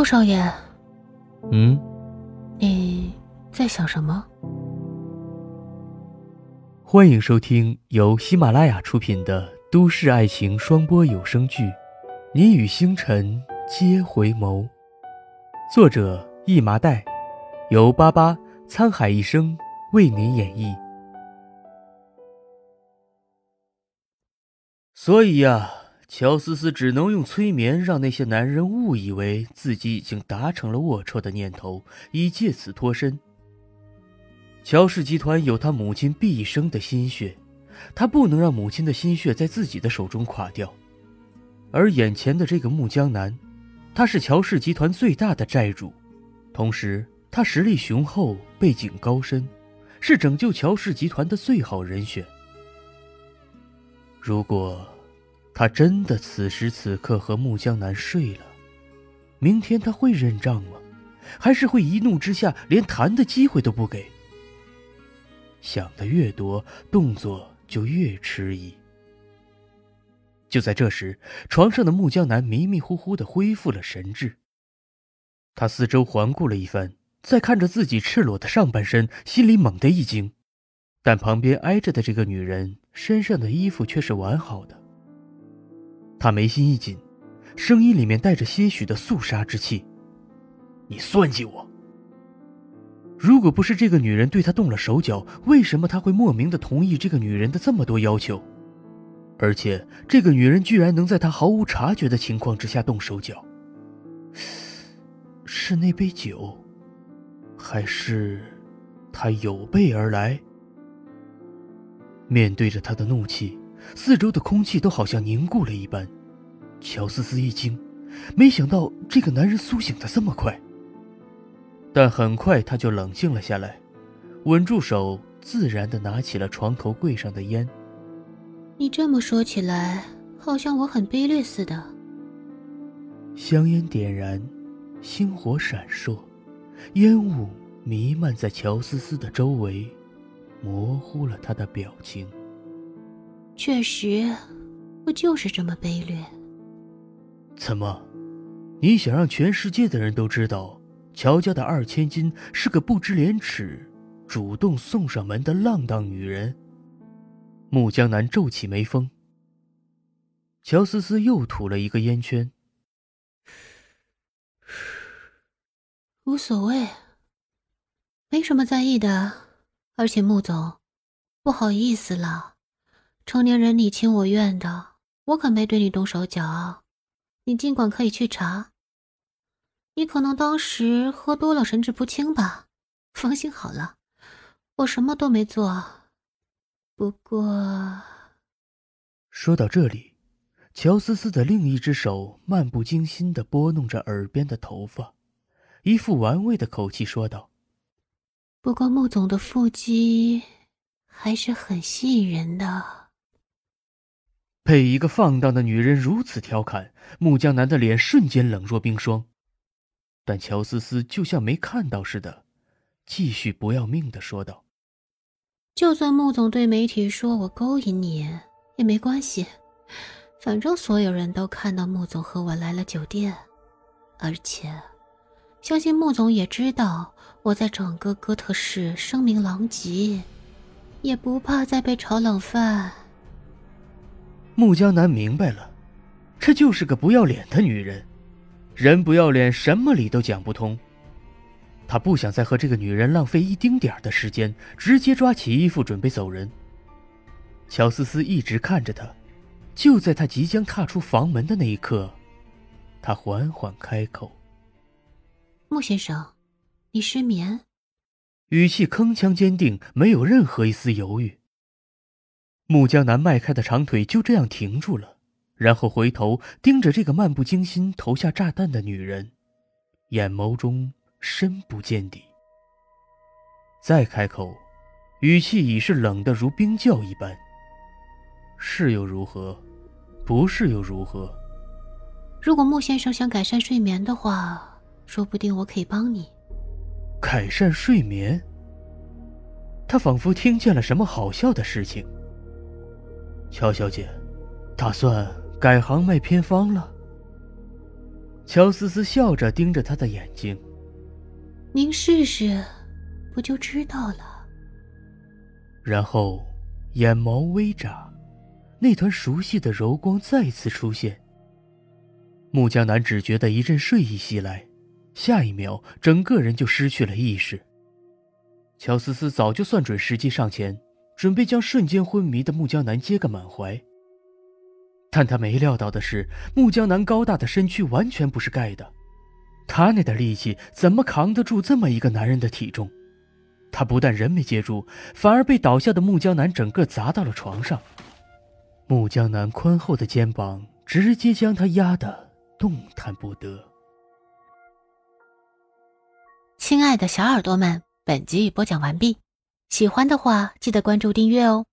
穆少爷，嗯，你在想什么？欢迎收听由喜马拉雅出品的都市爱情双播有声剧《你与星辰皆回眸》，作者一麻袋，由巴巴沧海一声为您演绎。所以呀。乔思思只能用催眠让那些男人误以为自己已经达成了龌龊的念头，以借此脱身。乔氏集团有他母亲毕生的心血，他不能让母亲的心血在自己的手中垮掉。而眼前的这个木江南，他是乔氏集团最大的债主，同时他实力雄厚，背景高深，是拯救乔氏集团的最好人选。如果。他真的此时此刻和穆江南睡了，明天他会认账吗？还是会一怒之下连谈的机会都不给？想的越多，动作就越迟疑。就在这时，床上的穆江南迷迷糊糊的恢复了神智。他四周环顾了一番，再看着自己赤裸的上半身，心里猛地一惊。但旁边挨着的这个女人身上的衣服却是完好的。他眉心一紧，声音里面带着些许的肃杀之气：“你算计我！如果不是这个女人对他动了手脚，为什么他会莫名的同意这个女人的这么多要求？而且这个女人居然能在他毫无察觉的情况之下动手脚？是那杯酒，还是他有备而来？面对着他的怒气。”四周的空气都好像凝固了一般，乔思思一惊，没想到这个男人苏醒的这么快。但很快他就冷静了下来，稳住手，自然的拿起了床头柜上的烟。你这么说起来，好像我很卑劣似的。香烟点燃，星火闪烁，烟雾弥漫在乔思思的周围，模糊了他的表情。确实，我就是这么卑劣。怎么，你想让全世界的人都知道乔家的二千金是个不知廉耻、主动送上门的浪荡女人？穆江南皱起眉峰。乔思思又吐了一个烟圈。无所谓，没什么在意的。而且穆总，不好意思了。成年人你情我愿的，我可没对你动手脚，你尽管可以去查。你可能当时喝多了，神志不清吧？放心好了，我什么都没做。不过，说到这里，乔思思的另一只手漫不经心的拨弄着耳边的头发，一副玩味的口气说道：“不过穆总的腹肌还是很吸引人的。”被一个放荡的女人如此调侃，穆江南的脸瞬间冷若冰霜。但乔思思就像没看到似的，继续不要命的说道：“就算穆总对媒体说我勾引你，也没关系，反正所有人都看到穆总和我来了酒店，而且，相信穆总也知道我在整个哥特市声名狼藉，也不怕再被炒冷饭。”穆江南明白了，这就是个不要脸的女人，人不要脸，什么理都讲不通。他不想再和这个女人浪费一丁点的时间，直接抓起衣服准备走人。乔思思一直看着他，就在他即将踏出房门的那一刻，他缓缓开口：“穆先生，你失眠？”语气铿锵坚定，没有任何一丝犹豫。穆江南迈开的长腿就这样停住了，然后回头盯着这个漫不经心投下炸弹的女人，眼眸中深不见底。再开口，语气已是冷得如冰窖一般。是又如何？不是又如何？如果穆先生想改善睡眠的话，说不定我可以帮你。改善睡眠？他仿佛听见了什么好笑的事情。乔小姐，打算改行卖偏方了？乔思思笑着盯着他的眼睛：“您试试，不就知道了。”然后，眼眸微眨，那团熟悉的柔光再次出现。木江南只觉得一阵睡意袭来，下一秒，整个人就失去了意识。乔思思早就算准时机上前，准备将瞬间昏迷的木江南接个满怀。但他没料到的是，木江南高大的身躯完全不是盖的，他那点力气怎么扛得住这么一个男人的体重？他不但人没接住，反而被倒下的木江南整个砸到了床上。木江南宽厚的肩膀直接将他压得动弹不得。亲爱的小耳朵们，本集已播讲完毕，喜欢的话记得关注订阅哦。